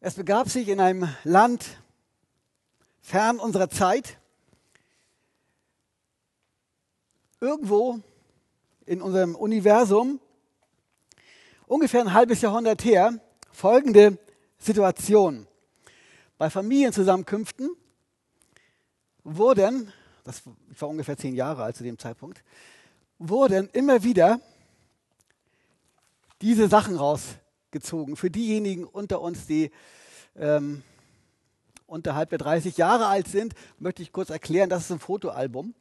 Es begab sich in einem Land fern unserer Zeit, irgendwo in unserem Universum, ungefähr ein halbes Jahrhundert her, folgende Situation. Bei Familienzusammenkünften wurden, das, war ungefähr zehn Jahre alt zu dem Zeitpunkt, wurden immer wieder diese Sachen rausgezogen. Für diejenigen unter uns, die ähm, unterhalb der 30 Jahre alt sind, möchte ich kurz erklären, das ist ein Fotoalbum.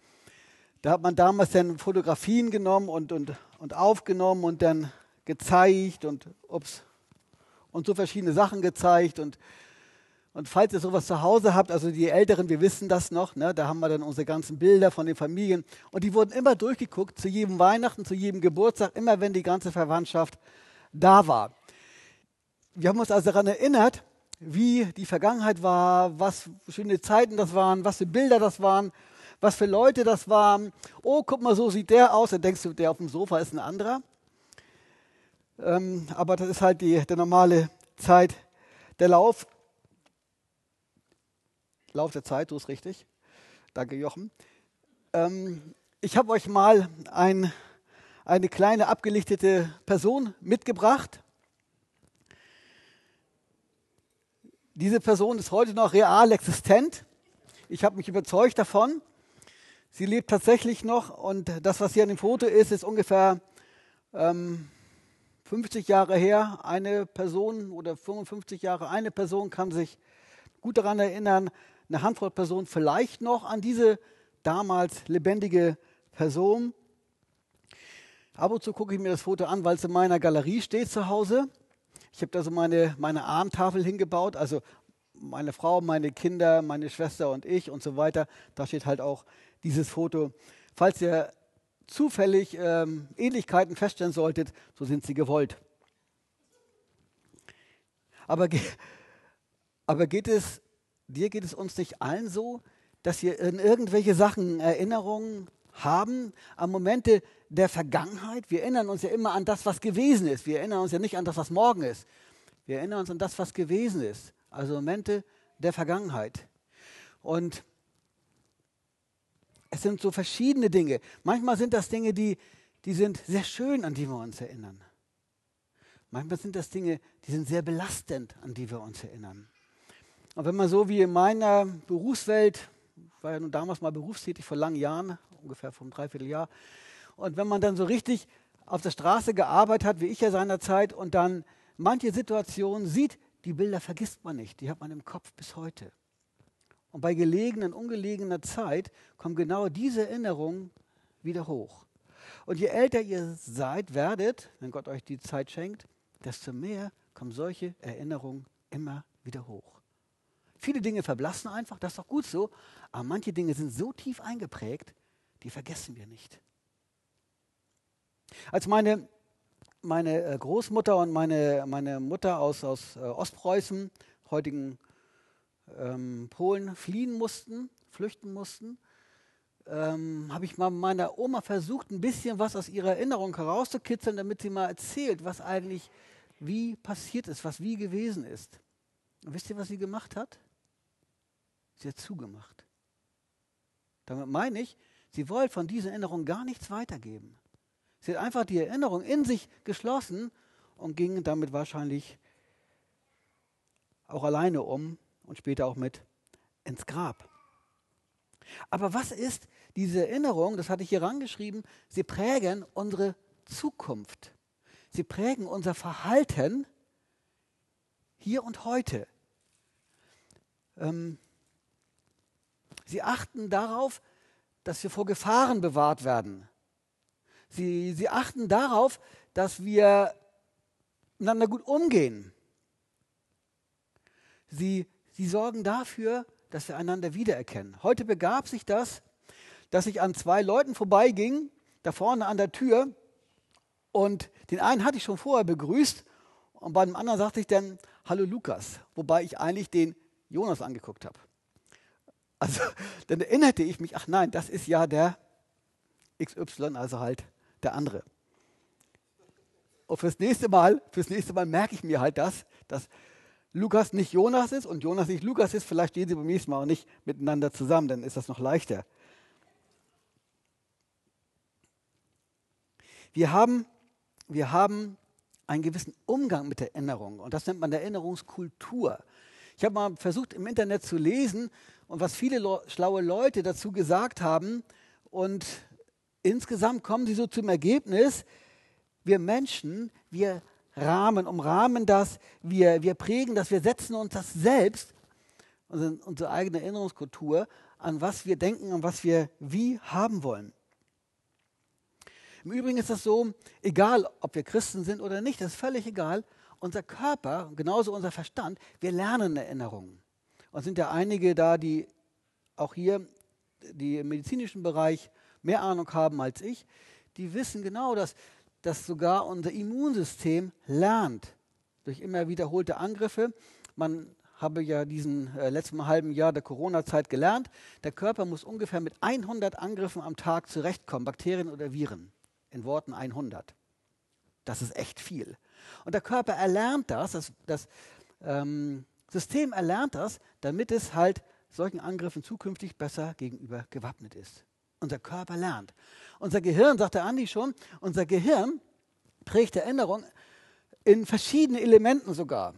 Da hat man damals dann Fotografien genommen und, und, und aufgenommen und dann gezeigt und, ups, und so verschiedene Sachen gezeigt. Und, und falls ihr sowas zu Hause habt, also die Älteren, wir wissen das noch, ne, da haben wir dann unsere ganzen Bilder von den Familien. Und die wurden immer durchgeguckt, zu jedem Weihnachten, zu jedem Geburtstag, immer wenn die ganze Verwandtschaft da war. Wir haben uns also daran erinnert, wie die Vergangenheit war, was schöne Zeiten das waren, was für Bilder das waren, was für Leute das waren. Oh, guck mal, so sieht der aus. Dann denkst du, der auf dem Sofa ist ein anderer. Ähm, aber das ist halt die, der normale Zeit, der Lauf. Lauf der Zeit, du ist richtig. Danke, Jochen. Ähm, ich habe euch mal ein, eine kleine abgelichtete Person mitgebracht. Diese Person ist heute noch real existent. Ich habe mich überzeugt davon. Sie lebt tatsächlich noch und das, was hier an dem Foto ist, ist ungefähr ähm, 50 Jahre her. Eine Person oder 55 Jahre, eine Person kann sich gut daran erinnern, eine Handvoll Personen vielleicht noch an diese damals lebendige Person. Ab und zu gucke ich mir das Foto an, weil es in meiner Galerie steht zu Hause. Ich habe da so meine, meine Armtafel hingebaut, also meine Frau, meine Kinder, meine Schwester und ich und so weiter. Da steht halt auch dieses Foto. Falls ihr zufällig ähm, Ähnlichkeiten feststellen solltet, so sind sie gewollt. Aber, aber geht es, dir geht es uns nicht allen so, dass wir in irgendwelche Sachen Erinnerungen haben an Momente der Vergangenheit. Wir erinnern uns ja immer an das, was gewesen ist. Wir erinnern uns ja nicht an das, was morgen ist. Wir erinnern uns an das, was gewesen ist. Also Momente der Vergangenheit. Und es sind so verschiedene Dinge. Manchmal sind das Dinge, die, die sind sehr schön, an die wir uns erinnern. Manchmal sind das Dinge, die sind sehr belastend, an die wir uns erinnern. Und wenn man so wie in meiner Berufswelt, ich war ja nun damals mal berufstätig vor langen Jahren, ungefähr vor einem Dreivierteljahr, und wenn man dann so richtig auf der Straße gearbeitet hat, wie ich ja seinerzeit, und dann manche Situationen sieht, die Bilder vergisst man nicht, die hat man im Kopf bis heute. Und bei gelegenen, ungelegener Zeit kommen genau diese Erinnerungen wieder hoch. Und je älter ihr seid, werdet, wenn Gott euch die Zeit schenkt, desto mehr kommen solche Erinnerungen immer wieder hoch. Viele Dinge verblassen einfach, das ist doch gut so, aber manche Dinge sind so tief eingeprägt, die vergessen wir nicht. Als meine, meine äh, Großmutter und meine, meine Mutter aus, aus äh, Ostpreußen, heutigen ähm, Polen, fliehen mussten, flüchten mussten, ähm, habe ich mal meiner Oma versucht, ein bisschen was aus ihrer Erinnerung herauszukitzeln, damit sie mal erzählt, was eigentlich wie passiert ist, was wie gewesen ist. Und wisst ihr, was sie gemacht hat? Sie hat zugemacht. Damit meine ich, sie wollte von dieser Erinnerung gar nichts weitergeben. Sie hat einfach die Erinnerung in sich geschlossen und ging damit wahrscheinlich auch alleine um und später auch mit ins Grab. Aber was ist diese Erinnerung? Das hatte ich hier rangeschrieben. Sie prägen unsere Zukunft. Sie prägen unser Verhalten hier und heute. Ähm, sie achten darauf, dass wir vor Gefahren bewahrt werden. Sie, sie achten darauf, dass wir miteinander gut umgehen. Sie, sie sorgen dafür, dass wir einander wiedererkennen. Heute begab sich das, dass ich an zwei Leuten vorbeiging, da vorne an der Tür, und den einen hatte ich schon vorher begrüßt, und bei dem anderen sagte ich dann, Hallo Lukas, wobei ich eigentlich den Jonas angeguckt habe. Also dann erinnerte ich mich, ach nein, das ist ja der XY, also halt der andere. Und fürs nächste Mal, fürs nächste Mal merke ich mir halt das, dass Lukas nicht Jonas ist und Jonas nicht Lukas ist, vielleicht stehen sie beim nächsten Mal auch nicht miteinander zusammen, dann ist das noch leichter. Wir haben, wir haben einen gewissen Umgang mit Erinnerung und das nennt man Erinnerungskultur. Ich habe mal versucht im Internet zu lesen und was viele schlaue Leute dazu gesagt haben und insgesamt kommen sie so zum Ergebnis, wir Menschen, wir rahmen, umrahmen das, wir, wir prägen das, wir setzen uns das selbst, unsere, unsere eigene Erinnerungskultur, an was wir denken, an was wir wie haben wollen. Im Übrigen ist das so, egal ob wir Christen sind oder nicht, das ist völlig egal. Unser Körper, genauso unser Verstand, wir lernen Erinnerungen. Und sind ja einige da, die auch hier, die im medizinischen Bereich mehr Ahnung haben als ich, die wissen genau, dass, dass sogar unser Immunsystem lernt durch immer wiederholte Angriffe. Man habe ja diesen äh, letzten halben Jahr der Corona-Zeit gelernt, der Körper muss ungefähr mit 100 Angriffen am Tag zurechtkommen, Bakterien oder Viren in Worten 100. Das ist echt viel. Und der Körper erlernt das, das, das ähm, System erlernt das, damit es halt solchen Angriffen zukünftig besser gegenüber gewappnet ist. Unser Körper lernt. Unser Gehirn, sagt der Andi schon, unser Gehirn trägt Erinnerung in verschiedenen Elementen sogar.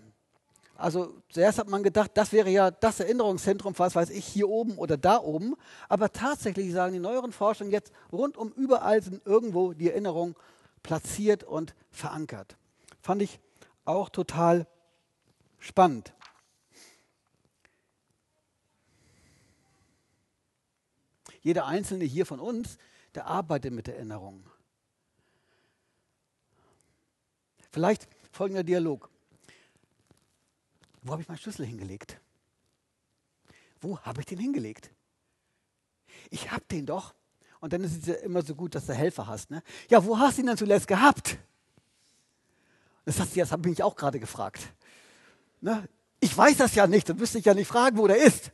Also zuerst hat man gedacht, das wäre ja das Erinnerungszentrum, was weiß ich, hier oben oder da oben. Aber tatsächlich sagen die neueren Forschungen jetzt, rundum überall sind irgendwo die Erinnerungen platziert und verankert. Fand ich auch total spannend. Jeder einzelne hier von uns, der arbeitet mit Erinnerungen. Vielleicht folgender Dialog. Wo habe ich meinen Schlüssel hingelegt? Wo habe ich den hingelegt? Ich habe den doch. Und dann ist es ja immer so gut, dass du Helfer hast. Ne? Ja, wo hast du ihn denn zuletzt gehabt? Das, hast, das habe ich mich auch gerade gefragt. Ne? Ich weiß das ja nicht, dann wüsste ich ja nicht fragen, wo der ist.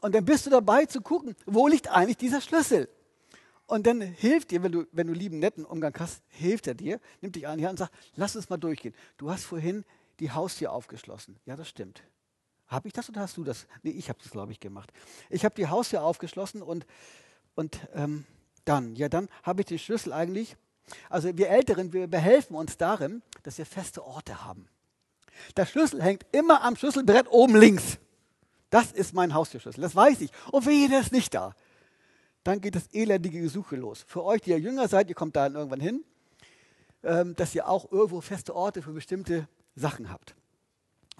Und dann bist du dabei zu gucken, wo liegt eigentlich dieser Schlüssel? Und dann hilft dir, wenn du, wenn du lieben, netten Umgang hast, hilft er dir, nimmt dich an Hand und sagt, lass uns mal durchgehen. Du hast vorhin die Haustür aufgeschlossen. Ja, das stimmt. Habe ich das oder hast du das? Nee, ich habe das, glaube ich, gemacht. Ich habe die Haustür aufgeschlossen und, und ähm, dann, ja, dann habe ich den Schlüssel eigentlich. Also wir Älteren, wir behelfen uns darin, dass wir feste Orte haben. Der Schlüssel hängt immer am Schlüsselbrett oben links. Das ist mein Haustürschlüssel, das weiß ich. Und für jeder ist nicht da. Dann geht das elendige Gesuche los. Für euch, die ja jünger seid, ihr kommt da irgendwann hin, ähm, dass ihr auch irgendwo feste Orte für bestimmte Sachen habt.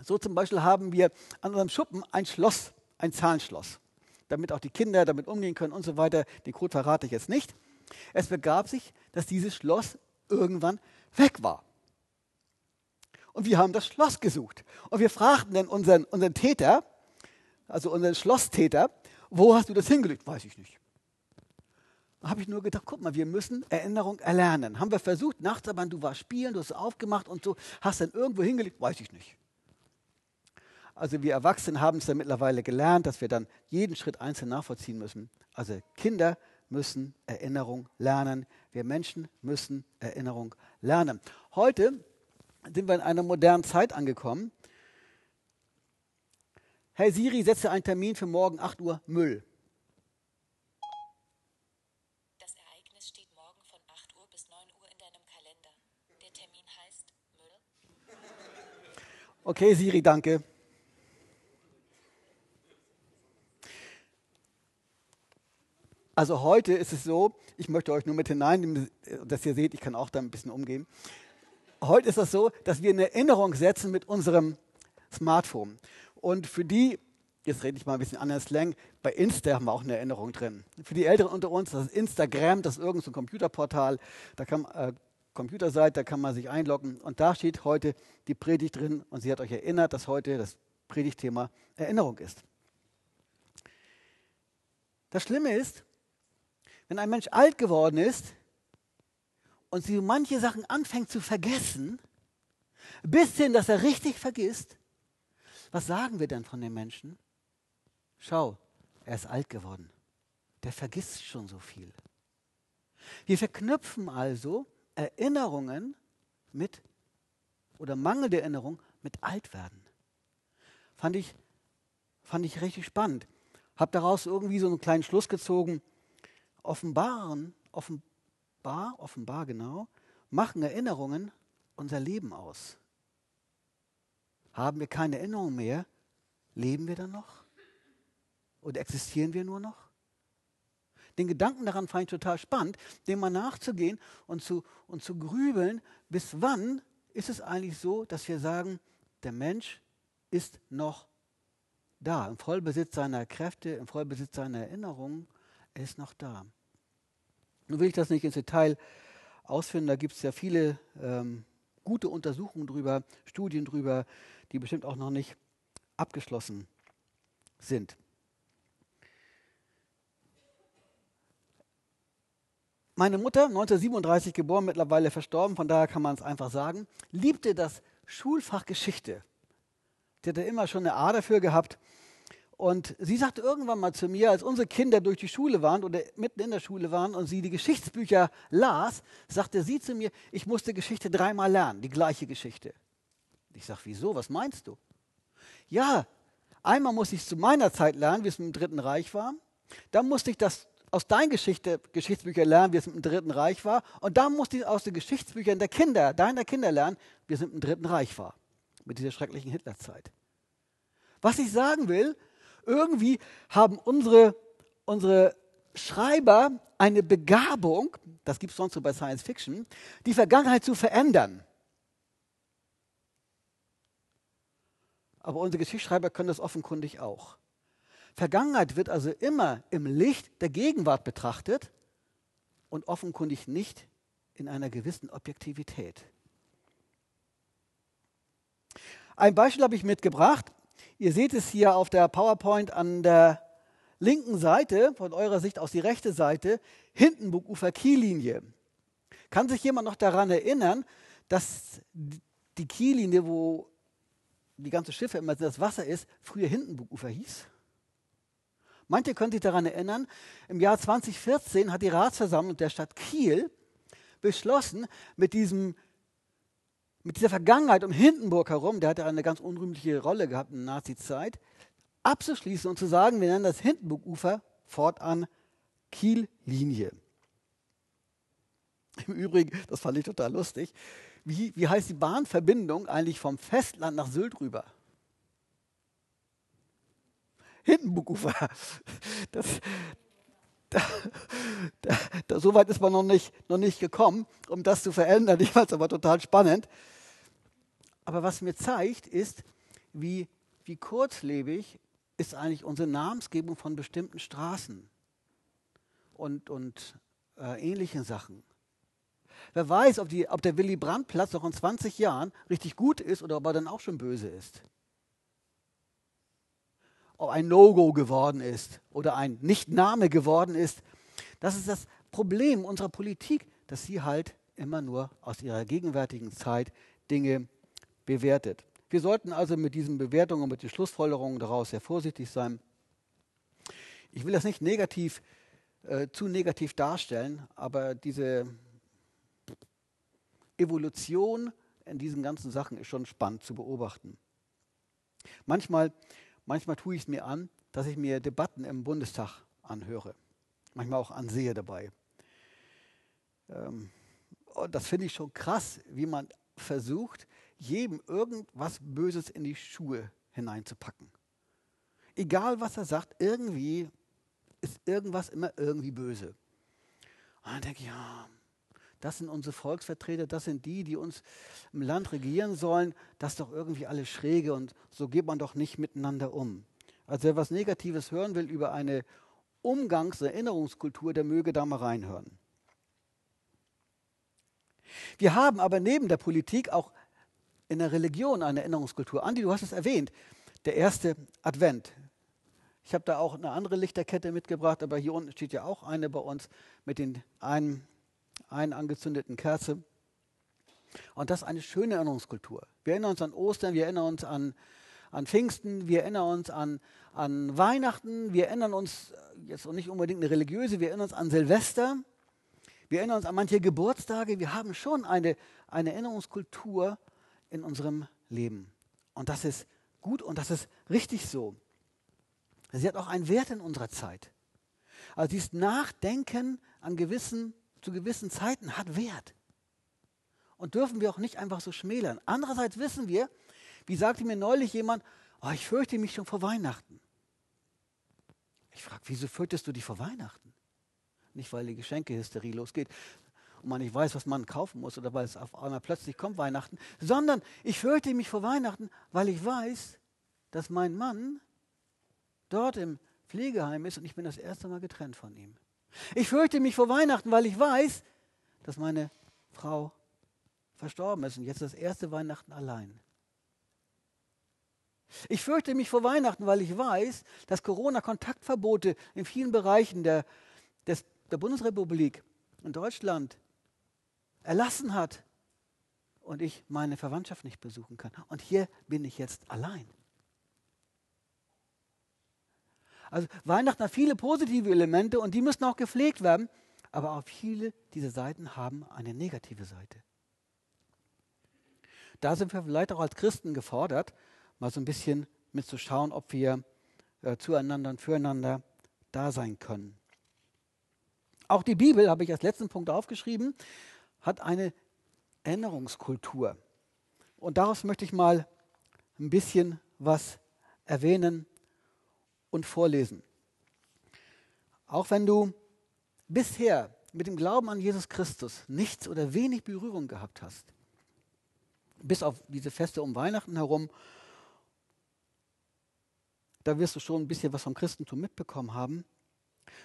So zum Beispiel haben wir an unserem Schuppen ein Schloss, ein Zahlenschloss, damit auch die Kinder damit umgehen können und so weiter. Den Code verrate ich jetzt nicht. Es begab sich, dass dieses Schloss irgendwann weg war. Und wir haben das Schloss gesucht. Und wir fragten dann unseren, unseren Täter, also unseren Schlosstäter, wo hast du das hingelegt? Weiß ich nicht. Da habe ich nur gedacht, guck mal, wir müssen Erinnerung erlernen. Haben wir versucht, nachts aber du warst spielen, du hast aufgemacht und so, hast dann irgendwo hingelegt, weiß ich nicht. Also wir Erwachsenen haben es dann mittlerweile gelernt, dass wir dann jeden Schritt einzeln nachvollziehen müssen. Also Kinder müssen Erinnerung lernen. Wir Menschen müssen Erinnerung lernen. Heute sind wir in einer modernen Zeit angekommen. Hey Siri, setze einen Termin für morgen 8 Uhr Müll. Okay, Siri, danke. Also heute ist es so, ich möchte euch nur mit hineinnehmen, dass ihr seht, ich kann auch da ein bisschen umgehen. Heute ist es so, dass wir eine Erinnerung setzen mit unserem Smartphone. Und für die, jetzt rede ich mal ein bisschen anders Slang, bei Insta haben wir auch eine Erinnerung drin. Für die Älteren unter uns, das ist Instagram, das ist irgendein so Computerportal, da kann, äh, Computerseite, da kann man sich einloggen und da steht heute die Predigt drin und sie hat euch erinnert, dass heute das Predigtthema Erinnerung ist. Das Schlimme ist, wenn ein Mensch alt geworden ist und sie manche Sachen anfängt zu vergessen, bis hin, dass er richtig vergisst, was sagen wir denn von dem Menschen? Schau, er ist alt geworden. Der vergisst schon so viel. Wir verknüpfen also Erinnerungen mit oder mangelnde Erinnerung mit Altwerden. Fand ich, fand ich richtig spannend. Habe daraus irgendwie so einen kleinen Schluss gezogen. Offenbaren, offenbar, offenbar genau, machen Erinnerungen unser Leben aus. Haben wir keine Erinnerung mehr, leben wir dann noch? Oder existieren wir nur noch? Den Gedanken daran fand ich total spannend, dem mal nachzugehen und zu, und zu grübeln, bis wann ist es eigentlich so, dass wir sagen, der Mensch ist noch da, im Vollbesitz seiner Kräfte, im Vollbesitz seiner Erinnerungen, er ist noch da. Nun will ich das nicht ins Detail ausführen, da gibt es ja viele ähm, gute Untersuchungen drüber, Studien drüber, die bestimmt auch noch nicht abgeschlossen sind. Meine Mutter, 1937 geboren, mittlerweile verstorben, von daher kann man es einfach sagen, liebte das Schulfach Geschichte. Sie hatte immer schon eine A dafür gehabt. Und sie sagte irgendwann mal zu mir, als unsere Kinder durch die Schule waren oder mitten in der Schule waren und sie die Geschichtsbücher las, sagte sie zu mir, ich musste Geschichte dreimal lernen, die gleiche Geschichte. Ich sage, wieso? Was meinst du? Ja, einmal musste ich es zu meiner Zeit lernen, wie es im Dritten Reich war. Dann musste ich das aus deinen Geschichte, Geschichtsbüchern lernen, wie es im Dritten Reich war. Und dann musste ich aus den Geschichtsbüchern der Kinder, deiner Kinder lernen, wie es im Dritten Reich war. Mit dieser schrecklichen Hitlerzeit. Was ich sagen will, irgendwie haben unsere, unsere Schreiber eine Begabung, das gibt es sonst so bei Science Fiction, die Vergangenheit zu verändern. Aber unsere Geschichtsschreiber können das offenkundig auch. Vergangenheit wird also immer im Licht der Gegenwart betrachtet und offenkundig nicht in einer gewissen Objektivität. Ein Beispiel habe ich mitgebracht. Ihr seht es hier auf der PowerPoint an der linken Seite, von eurer Sicht aus die rechte Seite, Hindenburg-Ufer Kiellinie. Kann sich jemand noch daran erinnern, dass die Kiellinie, wo die ganze Schiffe immer das Wasser ist, früher Hindenburg-Ufer hieß? Manche können sich daran erinnern, im Jahr 2014 hat die Ratsversammlung der Stadt Kiel beschlossen, mit, diesem, mit dieser Vergangenheit um Hindenburg herum, der hatte eine ganz unrühmliche Rolle gehabt in der Nazizeit, abzuschließen und zu sagen, wir nennen das Hindenburg-Ufer fortan Kiel-Linie. Im Übrigen, das fand ich total lustig, wie, wie heißt die Bahnverbindung eigentlich vom Festland nach Sylt rüber? Hindenburgufer. Das, da, da, da, so weit ist man noch nicht, noch nicht gekommen, um das zu verändern. Ich fand es aber total spannend. Aber was mir zeigt, ist, wie, wie kurzlebig ist eigentlich unsere Namensgebung von bestimmten Straßen und, und äh, ähnlichen Sachen. Wer weiß, ob, die, ob der Willy Brandt-Platz noch in 20 Jahren richtig gut ist oder ob er dann auch schon böse ist ein No-Go geworden ist oder ein Nicht-Name geworden ist. Das ist das Problem unserer Politik, dass sie halt immer nur aus ihrer gegenwärtigen Zeit Dinge bewertet. Wir sollten also mit diesen Bewertungen und mit den Schlussfolgerungen daraus sehr vorsichtig sein. Ich will das nicht negativ, äh, zu negativ darstellen, aber diese Evolution in diesen ganzen Sachen ist schon spannend zu beobachten. Manchmal Manchmal tue ich es mir an, dass ich mir Debatten im Bundestag anhöre. Manchmal auch ansehe dabei. Ähm, das finde ich schon krass, wie man versucht, jedem irgendwas Böses in die Schuhe hineinzupacken. Egal was er sagt, irgendwie ist irgendwas immer irgendwie böse. Und dann denke ich, ja, das sind unsere Volksvertreter, das sind die, die uns im Land regieren sollen, das ist doch irgendwie alles schräge und so geht man doch nicht miteinander um. Also wer was Negatives hören will über eine Umgangserinnerungskultur, der möge da mal reinhören. Wir haben aber neben der Politik auch in der Religion eine Erinnerungskultur. Andi, du hast es erwähnt, der erste Advent. Ich habe da auch eine andere Lichterkette mitgebracht, aber hier unten steht ja auch eine bei uns mit den einen einen angezündeten Kerze. Und das ist eine schöne Erinnerungskultur. Wir erinnern uns an Ostern, wir erinnern uns an, an Pfingsten, wir erinnern uns an, an Weihnachten, wir erinnern uns, jetzt auch nicht unbedingt eine religiöse, wir erinnern uns an Silvester, wir erinnern uns an manche Geburtstage. Wir haben schon eine, eine Erinnerungskultur in unserem Leben. Und das ist gut und das ist richtig so. Sie hat auch einen Wert in unserer Zeit. Also dieses Nachdenken an gewissen, zu gewissen Zeiten hat Wert. Und dürfen wir auch nicht einfach so schmälern. Andererseits wissen wir, wie sagte mir neulich jemand, oh, ich fürchte mich schon vor Weihnachten. Ich frage, wieso fürchtest du dich vor Weihnachten? Nicht, weil die Geschenkehysterie losgeht und man nicht weiß, was man kaufen muss oder weil es auf einmal plötzlich kommt Weihnachten, sondern ich fürchte mich vor Weihnachten, weil ich weiß, dass mein Mann dort im Pflegeheim ist und ich bin das erste Mal getrennt von ihm. Ich fürchte mich vor Weihnachten, weil ich weiß, dass meine Frau verstorben ist und jetzt das erste Weihnachten allein. Ich fürchte mich vor Weihnachten, weil ich weiß, dass Corona-Kontaktverbote in vielen Bereichen der, des, der Bundesrepublik und Deutschland erlassen hat und ich meine Verwandtschaft nicht besuchen kann. Und hier bin ich jetzt allein. Also Weihnachten hat viele positive Elemente und die müssen auch gepflegt werden, aber auch viele dieser Seiten haben eine negative Seite. Da sind wir vielleicht auch als Christen gefordert, mal so ein bisschen mitzuschauen, ob wir äh, zueinander und füreinander da sein können. Auch die Bibel, habe ich als letzten Punkt aufgeschrieben, hat eine Erinnerungskultur. Und daraus möchte ich mal ein bisschen was erwähnen und vorlesen. Auch wenn du bisher mit dem Glauben an Jesus Christus nichts oder wenig Berührung gehabt hast, bis auf diese Feste um Weihnachten herum, da wirst du schon ein bisschen was vom Christentum mitbekommen haben,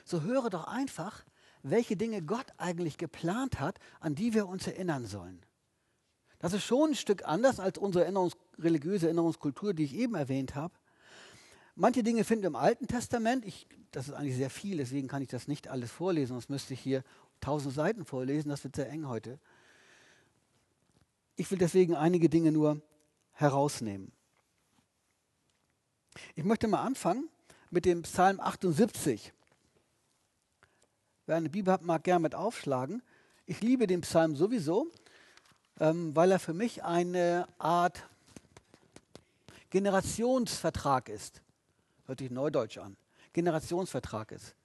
so höre doch einfach, welche Dinge Gott eigentlich geplant hat, an die wir uns erinnern sollen. Das ist schon ein Stück anders als unsere Erinnerungs religiöse Erinnerungskultur, die ich eben erwähnt habe. Manche Dinge finden im Alten Testament. Ich, das ist eigentlich sehr viel, deswegen kann ich das nicht alles vorlesen, sonst müsste ich hier tausend Seiten vorlesen. Das wird sehr eng heute. Ich will deswegen einige Dinge nur herausnehmen. Ich möchte mal anfangen mit dem Psalm 78. Wer eine Bibel hat, mag gerne mit aufschlagen. Ich liebe den Psalm sowieso, ähm, weil er für mich eine Art Generationsvertrag ist. Hört sich neudeutsch an. Generationsvertrag ist.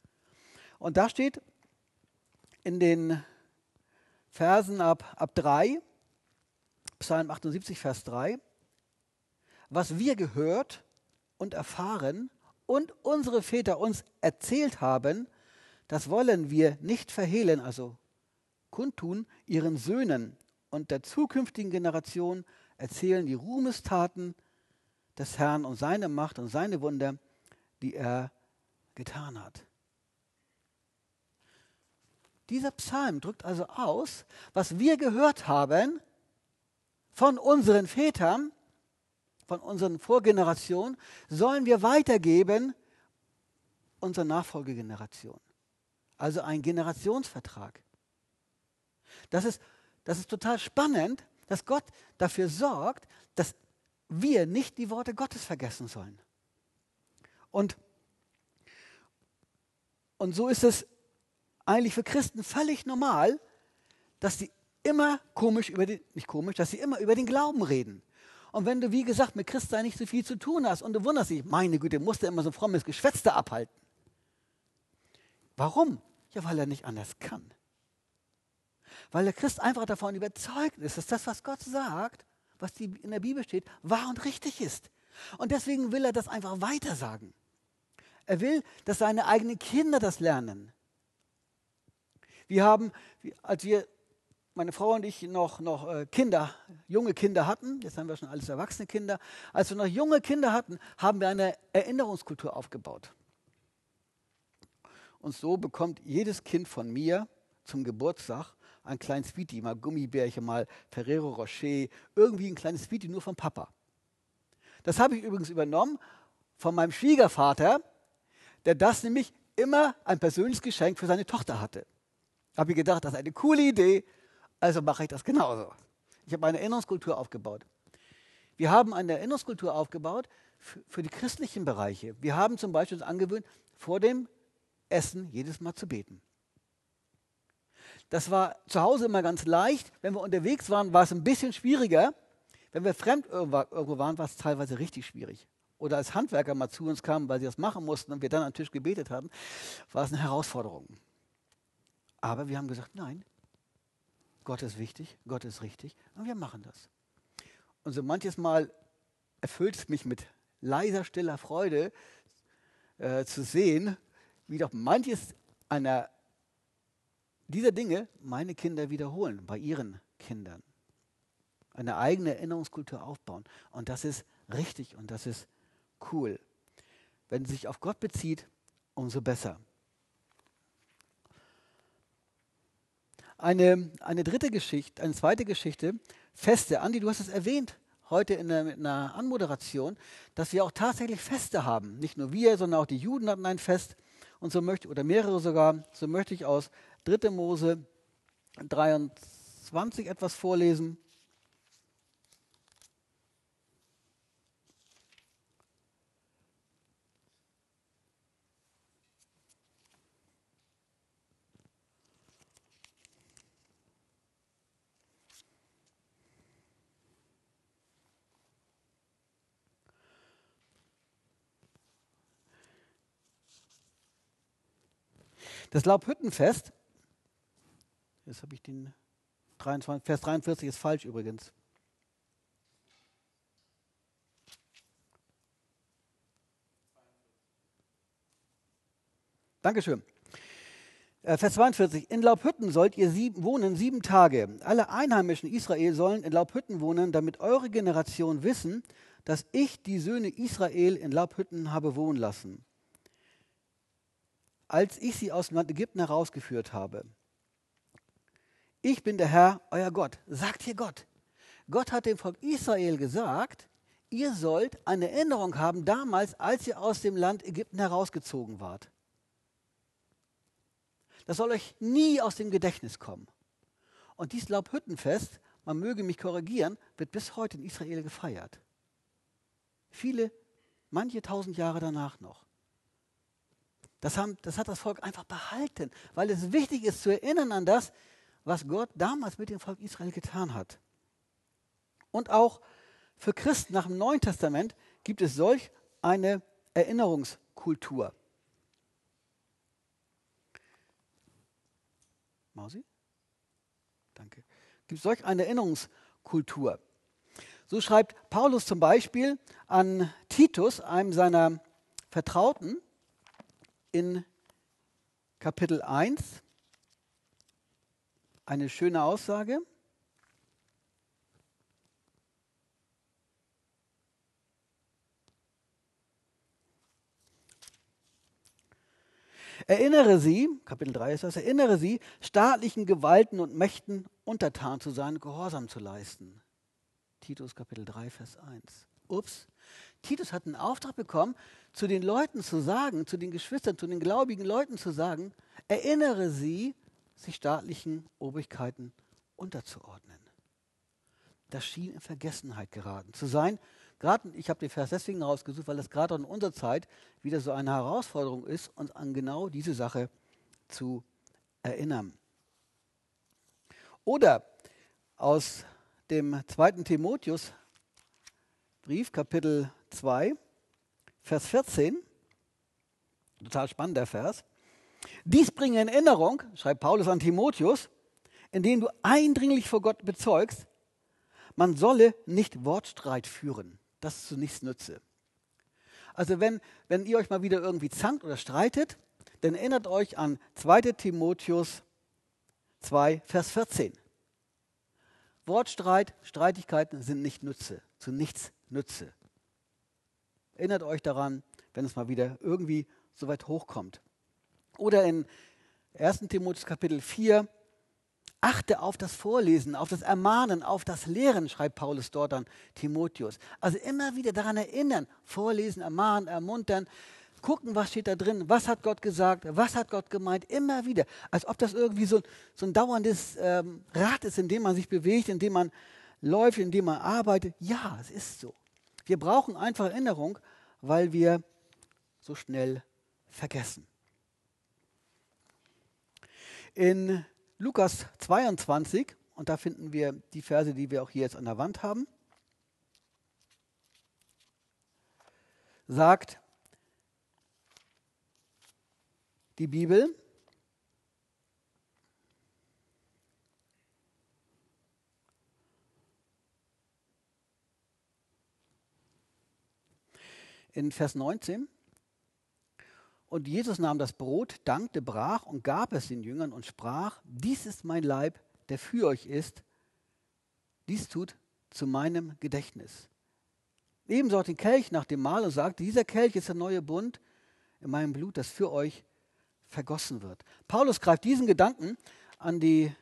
Und da steht in den Versen ab, ab 3, Psalm 78, Vers 3, was wir gehört und erfahren und unsere Väter uns erzählt haben, das wollen wir nicht verhehlen, also kundtun, ihren Söhnen und der zukünftigen Generation erzählen die Ruhmestaten des Herrn und seine Macht und seine Wunder, die er getan hat. Dieser Psalm drückt also aus, was wir gehört haben von unseren Vätern, von unseren Vorgenerationen, sollen wir weitergeben unserer Nachfolgegeneration. Also ein Generationsvertrag. Das ist, das ist total spannend, dass Gott dafür sorgt, dass wir nicht die Worte Gottes vergessen sollen. Und, und so ist es eigentlich für Christen völlig normal, dass sie immer komisch über den, nicht komisch, dass sie immer über den Glauben reden. Und wenn du, wie gesagt, mit Christsein nicht so viel zu tun hast und du wunderst dich, meine Güte, musst du immer so frommes Geschwätz da abhalten. Warum? Ja, weil er nicht anders kann. Weil der Christ einfach davon überzeugt ist, dass das, was Gott sagt, was in der Bibel steht, wahr und richtig ist. Und deswegen will er das einfach weitersagen. Er will, dass seine eigenen Kinder das lernen. Wir haben, als wir, meine Frau und ich, noch, noch äh, Kinder, junge Kinder hatten, jetzt haben wir schon alles erwachsene Kinder, als wir noch junge Kinder hatten, haben wir eine Erinnerungskultur aufgebaut. Und so bekommt jedes Kind von mir zum Geburtstag ein kleines Sweetie, mal Gummibärchen, mal Ferrero Rocher, irgendwie ein kleines Sweetie nur vom Papa. Das habe ich übrigens übernommen von meinem Schwiegervater, der das nämlich immer ein persönliches Geschenk für seine Tochter hatte. Habe ich gedacht, das ist eine coole Idee, also mache ich das genauso. Ich habe eine Erinnerungskultur aufgebaut. Wir haben eine Erinnerungskultur aufgebaut für, die christlichen Bereiche. Wir haben zum Beispiel uns angewöhnt, vor dem Essen jedes Mal zu beten. Das war zu Hause immer ganz leicht. Wenn wir unterwegs waren, war es ein bisschen schwieriger. Wenn wir fremd irgendwo waren, war es teilweise richtig schwierig. Oder als Handwerker mal zu uns kamen, weil sie das machen mussten und wir dann am Tisch gebetet haben, war es eine Herausforderung. Aber wir haben gesagt, nein, Gott ist wichtig, Gott ist richtig und wir machen das. Und so manches Mal erfüllt es mich mit leiser, stiller Freude äh, zu sehen, wie doch manches einer dieser Dinge meine Kinder wiederholen bei ihren Kindern. Eine eigene Erinnerungskultur aufbauen. Und das ist richtig und das ist cool. Wenn sie sich auf Gott bezieht, umso besser. Eine, eine dritte Geschichte, eine zweite Geschichte, Feste. Andi, du hast es erwähnt heute in der, in der Anmoderation, dass wir auch tatsächlich Feste haben. Nicht nur wir, sondern auch die Juden hatten ein Fest und so möchte, oder mehrere sogar. So möchte ich aus 3. Mose 23 etwas vorlesen. Das Laubhüttenfest, jetzt habe ich den 23, Vers 43 ist falsch übrigens. Dankeschön. Äh, Vers 42. In Laubhütten sollt ihr sieben, wohnen sieben Tage. Alle Einheimischen Israel sollen in Laubhütten wohnen, damit eure Generation wissen, dass ich die Söhne Israel in Laubhütten habe wohnen lassen als ich sie aus dem Land Ägypten herausgeführt habe. Ich bin der Herr, euer Gott. Sagt hier Gott. Gott hat dem Volk Israel gesagt, ihr sollt eine Erinnerung haben damals, als ihr aus dem Land Ägypten herausgezogen wart. Das soll euch nie aus dem Gedächtnis kommen. Und dieses Laubhüttenfest, man möge mich korrigieren, wird bis heute in Israel gefeiert. Viele, manche tausend Jahre danach noch. Das, haben, das hat das Volk einfach behalten, weil es wichtig ist zu erinnern an das, was Gott damals mit dem Volk Israel getan hat. Und auch für Christen nach dem Neuen Testament gibt es solch eine Erinnerungskultur. Mausi? Danke. Gibt es solch eine Erinnerungskultur. So schreibt Paulus zum Beispiel an Titus, einem seiner Vertrauten, in Kapitel 1 eine schöne Aussage. Erinnere sie, Kapitel 3 ist das, erinnere sie, staatlichen Gewalten und Mächten untertan zu sein, Gehorsam zu leisten. Titus Kapitel 3, Vers 1. Ups, Titus hat einen Auftrag bekommen, zu den Leuten zu sagen, zu den Geschwistern, zu den gläubigen Leuten zu sagen, erinnere sie, sich staatlichen Obrigkeiten unterzuordnen. Das schien in Vergessenheit geraten zu sein. Gerade, ich habe den Vers deswegen rausgesucht, weil das gerade in unserer Zeit wieder so eine Herausforderung ist, uns an genau diese Sache zu erinnern. Oder aus dem zweiten Timotheus Brief, Kapitel 2, Vers 14, total spannender Vers. Dies bringe in Erinnerung, schreibt Paulus an Timotheus, indem du eindringlich vor Gott bezeugst, man solle nicht Wortstreit führen, das zu nichts nütze. Also wenn, wenn ihr euch mal wieder irgendwie zankt oder streitet, dann erinnert euch an 2 Timotheus 2, Vers 14. Wortstreit, Streitigkeiten sind nicht Nütze, zu nichts Nütze. Erinnert euch daran, wenn es mal wieder irgendwie so weit hochkommt. Oder in 1. Timotheus Kapitel 4, achte auf das Vorlesen, auf das Ermahnen, auf das Lehren, schreibt Paulus dort an Timotheus. Also immer wieder daran erinnern, vorlesen, ermahnen, ermuntern, gucken, was steht da drin, was hat Gott gesagt, was hat Gott gemeint, immer wieder. Als ob das irgendwie so, so ein dauerndes ähm, Rad ist, in dem man sich bewegt, in dem man läuft, in dem man arbeitet. Ja, es ist so. Wir brauchen einfach Erinnerung, weil wir so schnell vergessen. In Lukas 22, und da finden wir die Verse, die wir auch hier jetzt an der Wand haben, sagt die Bibel, in Vers 19. Und Jesus nahm das Brot, dankte, brach und gab es den Jüngern und sprach, dies ist mein Leib, der für euch ist. Dies tut zu meinem Gedächtnis. Ebenso auch den Kelch nach dem Mahl und sagte, dieser Kelch ist der neue Bund in meinem Blut, das für euch vergossen wird. Paulus greift diesen Gedanken an die,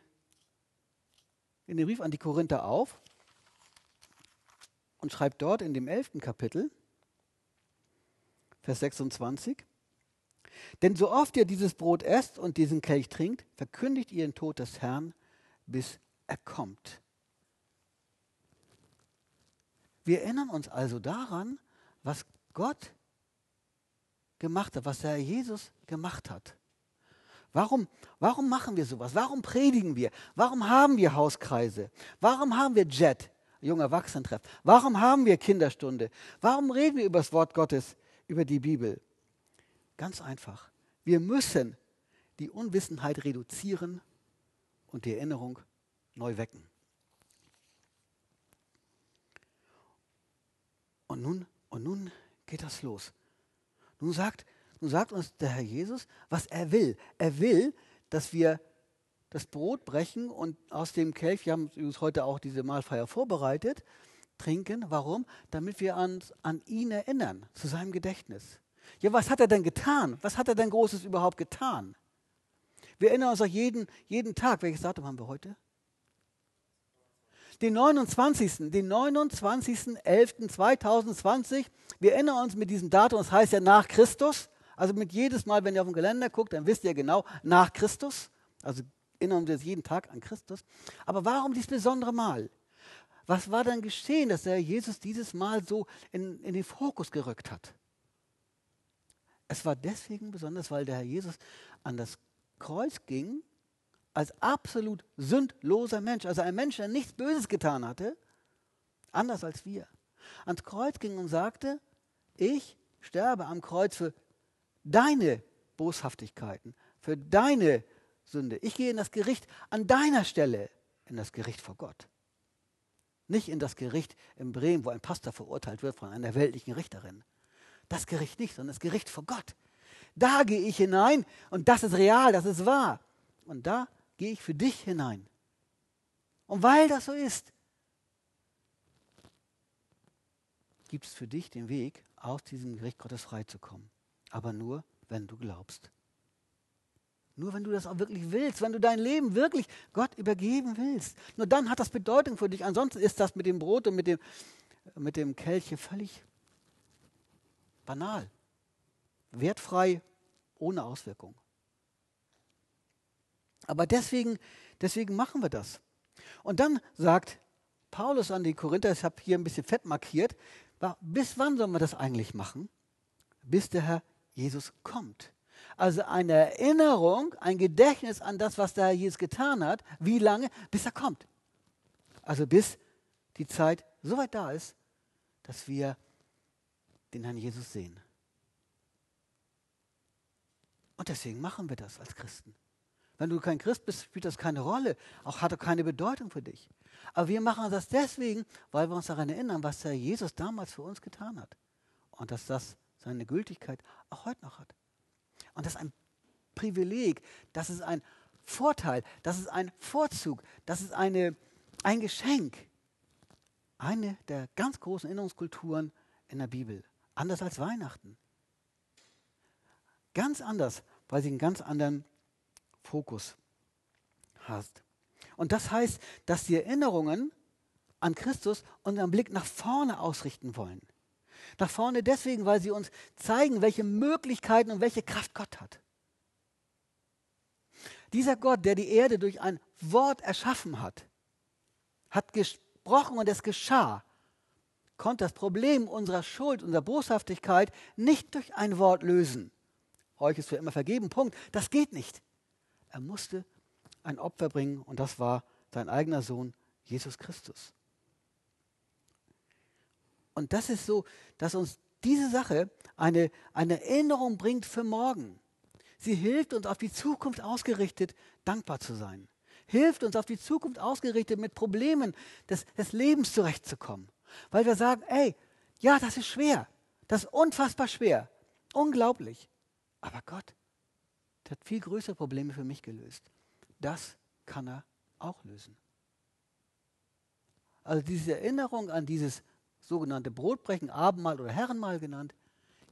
in den Brief an die Korinther auf und schreibt dort in dem elften Kapitel, Vers 26, denn so oft ihr dieses Brot esst und diesen Kelch trinkt, verkündigt ihr den Tod des Herrn, bis er kommt. Wir erinnern uns also daran, was Gott gemacht hat, was der Herr Jesus gemacht hat. Warum, warum machen wir sowas? Warum predigen wir? Warum haben wir Hauskreise? Warum haben wir Jet, junger Erwachsenentreff? Warum haben wir Kinderstunde? Warum reden wir über das Wort Gottes, über die Bibel? Ganz einfach. Wir müssen die Unwissenheit reduzieren und die Erinnerung neu wecken. Und nun, und nun geht das los. Nun sagt, nun sagt uns der Herr Jesus, was er will. Er will, dass wir das Brot brechen und aus dem Kelch, wir haben uns heute auch diese Mahlfeier vorbereitet, trinken. Warum? Damit wir uns an ihn erinnern, zu seinem Gedächtnis. Ja, was hat er denn getan? Was hat er denn Großes überhaupt getan? Wir erinnern uns auch jeden, jeden Tag. Welches Datum haben wir heute? Den 29. Den 29.11.2020. Wir erinnern uns mit diesem Datum, das heißt ja nach Christus. Also mit jedes Mal, wenn ihr auf den Kalender guckt, dann wisst ihr genau, nach Christus. Also erinnern wir uns jeden Tag an Christus. Aber warum dieses besondere Mal? Was war dann geschehen, dass der Jesus dieses Mal so in, in den Fokus gerückt hat? Es war deswegen besonders, weil der Herr Jesus an das Kreuz ging als absolut sündloser Mensch, also ein Mensch, der nichts Böses getan hatte, anders als wir, ans Kreuz ging und sagte, ich sterbe am Kreuz für deine Boshaftigkeiten, für deine Sünde. Ich gehe in das Gericht an deiner Stelle, in das Gericht vor Gott. Nicht in das Gericht in Bremen, wo ein Pastor verurteilt wird von einer weltlichen Richterin. Das Gericht nicht, sondern das Gericht vor Gott. Da gehe ich hinein und das ist real, das ist wahr. Und da gehe ich für dich hinein. Und weil das so ist, gibt es für dich den Weg, aus diesem Gericht Gottes freizukommen. Aber nur, wenn du glaubst. Nur wenn du das auch wirklich willst, wenn du dein Leben wirklich Gott übergeben willst. Nur dann hat das Bedeutung für dich. Ansonsten ist das mit dem Brot und mit dem, mit dem Kelch völlig Banal. Wertfrei, ohne Auswirkung. Aber deswegen, deswegen machen wir das. Und dann sagt Paulus an die Korinther, ich habe hier ein bisschen fett markiert, bis wann sollen wir das eigentlich machen? Bis der Herr Jesus kommt. Also eine Erinnerung, ein Gedächtnis an das, was der Jesus getan hat. Wie lange? Bis er kommt. Also bis die Zeit so weit da ist, dass wir den Herrn Jesus sehen. Und deswegen machen wir das als Christen. Wenn du kein Christ bist, spielt das keine Rolle, auch hat er keine Bedeutung für dich. Aber wir machen das deswegen, weil wir uns daran erinnern, was der Jesus damals für uns getan hat. Und dass das seine Gültigkeit auch heute noch hat. Und das ist ein Privileg, das ist ein Vorteil, das ist ein Vorzug, das ist eine, ein Geschenk. Eine der ganz großen Erinnerungskulturen in der Bibel. Anders als Weihnachten. Ganz anders, weil sie einen ganz anderen Fokus hast. Und das heißt, dass die Erinnerungen an Christus unseren Blick nach vorne ausrichten wollen. Nach vorne deswegen, weil sie uns zeigen, welche Möglichkeiten und welche Kraft Gott hat. Dieser Gott, der die Erde durch ein Wort erschaffen hat, hat gesprochen und es geschah konnte das Problem unserer Schuld, unserer Boshaftigkeit nicht durch ein Wort lösen. Euch ist für immer vergeben, Punkt. Das geht nicht. Er musste ein Opfer bringen und das war sein eigener Sohn, Jesus Christus. Und das ist so, dass uns diese Sache eine, eine Erinnerung bringt für morgen. Sie hilft uns auf die Zukunft ausgerichtet, dankbar zu sein. Hilft uns auf die Zukunft ausgerichtet, mit Problemen des, des Lebens zurechtzukommen. Weil wir sagen, ey, ja, das ist schwer. Das ist unfassbar schwer. Unglaublich. Aber Gott, der hat viel größere Probleme für mich gelöst. Das kann er auch lösen. Also diese Erinnerung an dieses sogenannte Brotbrechen, Abendmahl oder Herrenmahl genannt,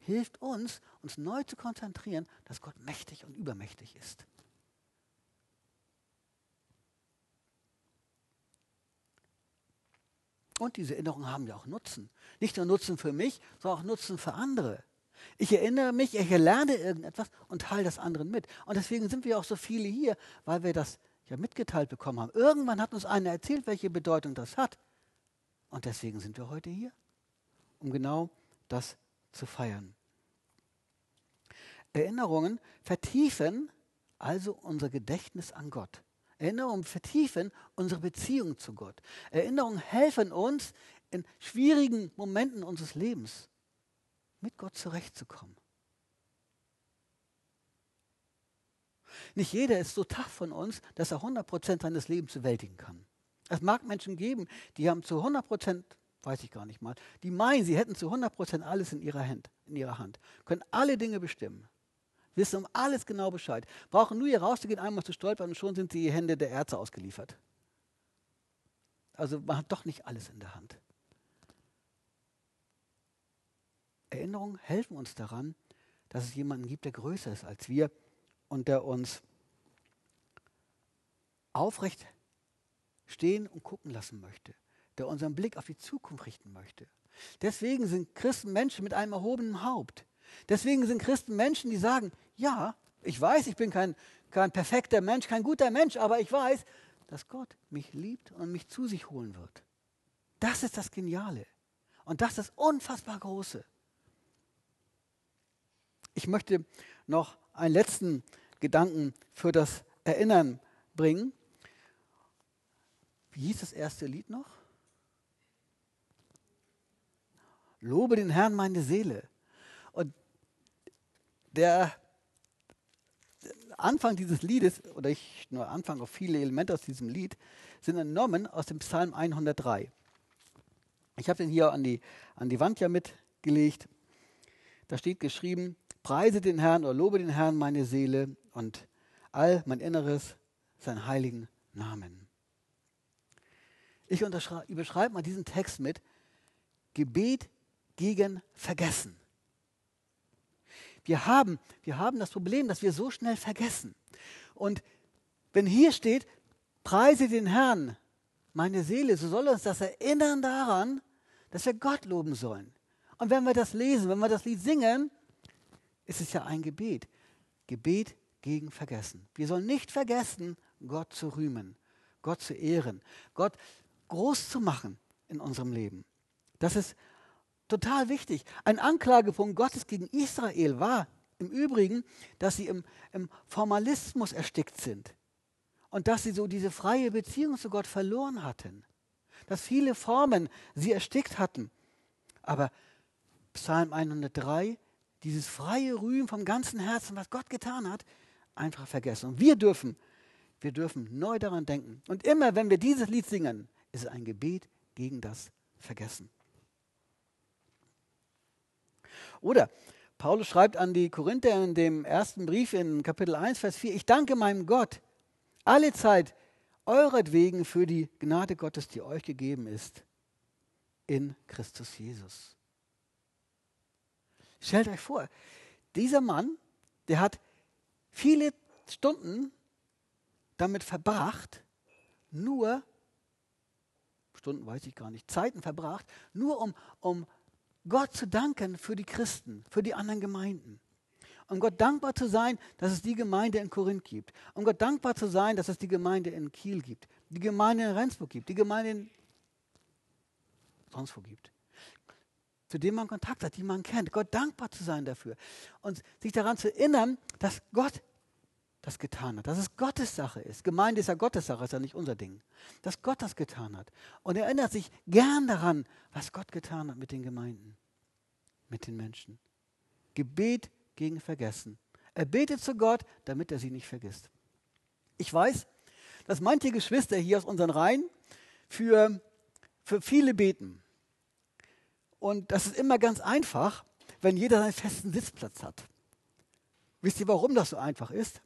hilft uns, uns neu zu konzentrieren, dass Gott mächtig und übermächtig ist. Und diese Erinnerungen haben ja auch Nutzen. Nicht nur Nutzen für mich, sondern auch Nutzen für andere. Ich erinnere mich, ich lerne irgendetwas und teile das anderen mit. Und deswegen sind wir auch so viele hier, weil wir das ja mitgeteilt bekommen haben. Irgendwann hat uns einer erzählt, welche Bedeutung das hat. Und deswegen sind wir heute hier, um genau das zu feiern. Erinnerungen vertiefen also unser Gedächtnis an Gott. Erinnerungen vertiefen unsere Beziehung zu Gott. Erinnerungen helfen uns in schwierigen Momenten unseres Lebens mit Gott zurechtzukommen. Nicht jeder ist so tough von uns, dass er 100% seines Lebens bewältigen kann. Es mag Menschen geben, die haben zu 100%, weiß ich gar nicht mal, die meinen, sie hätten zu 100% alles in ihrer, Hand, in ihrer Hand, können alle Dinge bestimmen, wissen um alles genau Bescheid, brauchen nur hier rauszugehen, einmal zu stolpern und schon sind sie die Hände der Ärzte ausgeliefert. Also man hat doch nicht alles in der Hand. Erinnerungen helfen uns daran, dass es jemanden gibt, der größer ist als wir und der uns aufrecht stehen und gucken lassen möchte, der unseren Blick auf die Zukunft richten möchte. Deswegen sind Christen Menschen mit einem erhobenen Haupt. Deswegen sind Christen Menschen, die sagen, ja, ich weiß, ich bin kein, kein perfekter Mensch, kein guter Mensch, aber ich weiß, dass Gott mich liebt und mich zu sich holen wird. Das ist das Geniale. Und das ist das unfassbar Große. Ich möchte noch einen letzten Gedanken für das Erinnern bringen. Wie hieß das erste Lied noch? Lobe den Herrn meine Seele. Und der Anfang dieses Liedes, oder ich nur Anfang auf viele Elemente aus diesem Lied, sind entnommen aus dem Psalm 103. Ich habe den hier an die, an die Wand ja mitgelegt. Da steht geschrieben, preise den Herrn oder lobe den Herrn meine Seele und all mein Inneres seinen heiligen Namen. Ich überschreibe mal diesen Text mit Gebet gegen Vergessen. Wir haben, wir haben das Problem, dass wir so schnell vergessen. Und wenn hier steht, preise den Herrn, meine Seele, so soll uns das erinnern daran, dass wir Gott loben sollen. Und wenn wir das lesen, wenn wir das Lied singen, ist es ja ein Gebet. Gebet gegen Vergessen. Wir sollen nicht vergessen, Gott zu rühmen, Gott zu ehren, Gott groß zu machen in unserem Leben. Das ist total wichtig. Ein Anklagepunkt Gottes gegen Israel war im Übrigen, dass sie im, im Formalismus erstickt sind und dass sie so diese freie Beziehung zu Gott verloren hatten. Dass viele Formen sie erstickt hatten. Aber Psalm 103, dieses freie Rühmen vom ganzen Herzen, was Gott getan hat, einfach vergessen. Und wir dürfen, wir dürfen neu daran denken. Und immer, wenn wir dieses Lied singen, ist es ein Gebet gegen das Vergessen. Oder Paulus schreibt an die Korinther in dem ersten Brief in Kapitel 1, Vers 4, ich danke meinem Gott alle Zeit euretwegen für die Gnade Gottes, die euch gegeben ist in Christus Jesus. Stellt euch vor, dieser Mann, der hat viele Stunden damit verbracht, nur Stunden weiß ich gar nicht, Zeiten verbracht, nur um, um Gott zu danken für die Christen, für die anderen Gemeinden. Um Gott dankbar zu sein, dass es die Gemeinde in Korinth gibt. Um Gott dankbar zu sein, dass es die Gemeinde in Kiel gibt. Die Gemeinde in Rendsburg gibt. Die Gemeinde in sonst wo gibt. Zu denen man Kontakt hat, die man kennt. Gott dankbar zu sein dafür. Und sich daran zu erinnern, dass Gott das getan hat, dass es Gottes Sache ist. Gemeinde ist ja Gottes Sache, ist ja nicht unser Ding. Dass Gott das getan hat. Und er erinnert sich gern daran, was Gott getan hat mit den Gemeinden. mit den Menschen. Gebet gegen Vergessen. Er betet zu Gott, damit er sie nicht vergisst. Ich weiß, dass manche Geschwister hier aus unseren Reihen für, für viele beten. Und das ist immer ganz einfach, wenn jeder seinen festen Sitzplatz hat. Wisst ihr, warum das so einfach ist?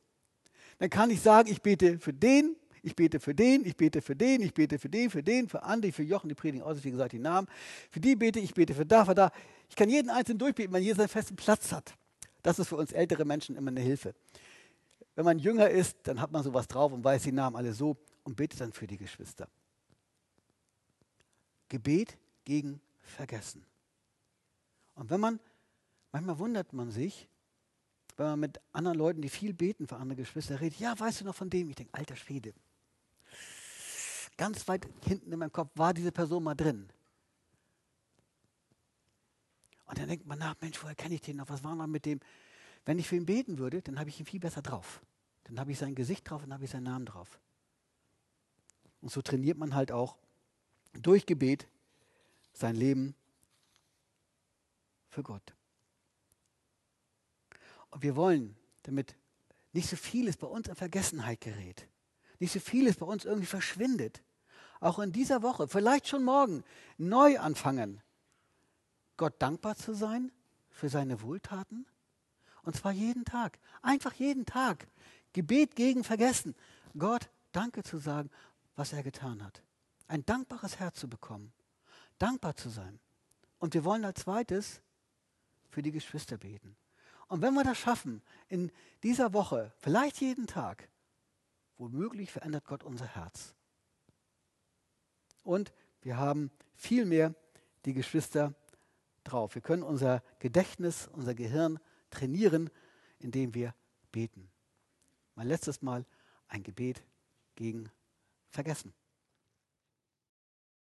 Dann kann ich sagen, ich bete für den, ich bete für den, ich bete für den, ich bete für den, für den, für Andi, für Jochen, die predigen aus, wie gesagt, die Namen. Für die bete ich, bete für da, für da. Ich kann jeden einzelnen durchbeten, wenn jeder seinen festen Platz hat. Das ist für uns ältere Menschen immer eine Hilfe. Wenn man jünger ist, dann hat man sowas drauf und weiß die Namen alle so und betet dann für die Geschwister. Gebet gegen Vergessen. Und wenn man, manchmal wundert man sich, wenn man mit anderen Leuten, die viel beten für andere Geschwister, redet, ja, weißt du noch von dem? Ich denke, alter Schwede. Ganz weit hinten in meinem Kopf war diese Person mal drin. Und dann denkt man nach, Mensch, woher kenne ich den noch? Was war noch mit dem? Wenn ich für ihn beten würde, dann habe ich ihn viel besser drauf. Dann habe ich sein Gesicht drauf und habe ich seinen Namen drauf. Und so trainiert man halt auch durch Gebet sein Leben für Gott. Und wir wollen, damit nicht so vieles bei uns in Vergessenheit gerät, nicht so vieles bei uns irgendwie verschwindet, auch in dieser Woche, vielleicht schon morgen, neu anfangen, Gott dankbar zu sein für seine Wohltaten? Und zwar jeden Tag. Einfach jeden Tag. Gebet gegen Vergessen. Gott Danke zu sagen, was er getan hat. Ein dankbares Herz zu bekommen. Dankbar zu sein. Und wir wollen als zweites für die Geschwister beten. Und wenn wir das schaffen, in dieser Woche, vielleicht jeden Tag, womöglich verändert Gott unser Herz. Und wir haben viel mehr die Geschwister drauf. Wir können unser Gedächtnis, unser Gehirn trainieren, indem wir beten. Mein letztes Mal ein Gebet gegen Vergessen.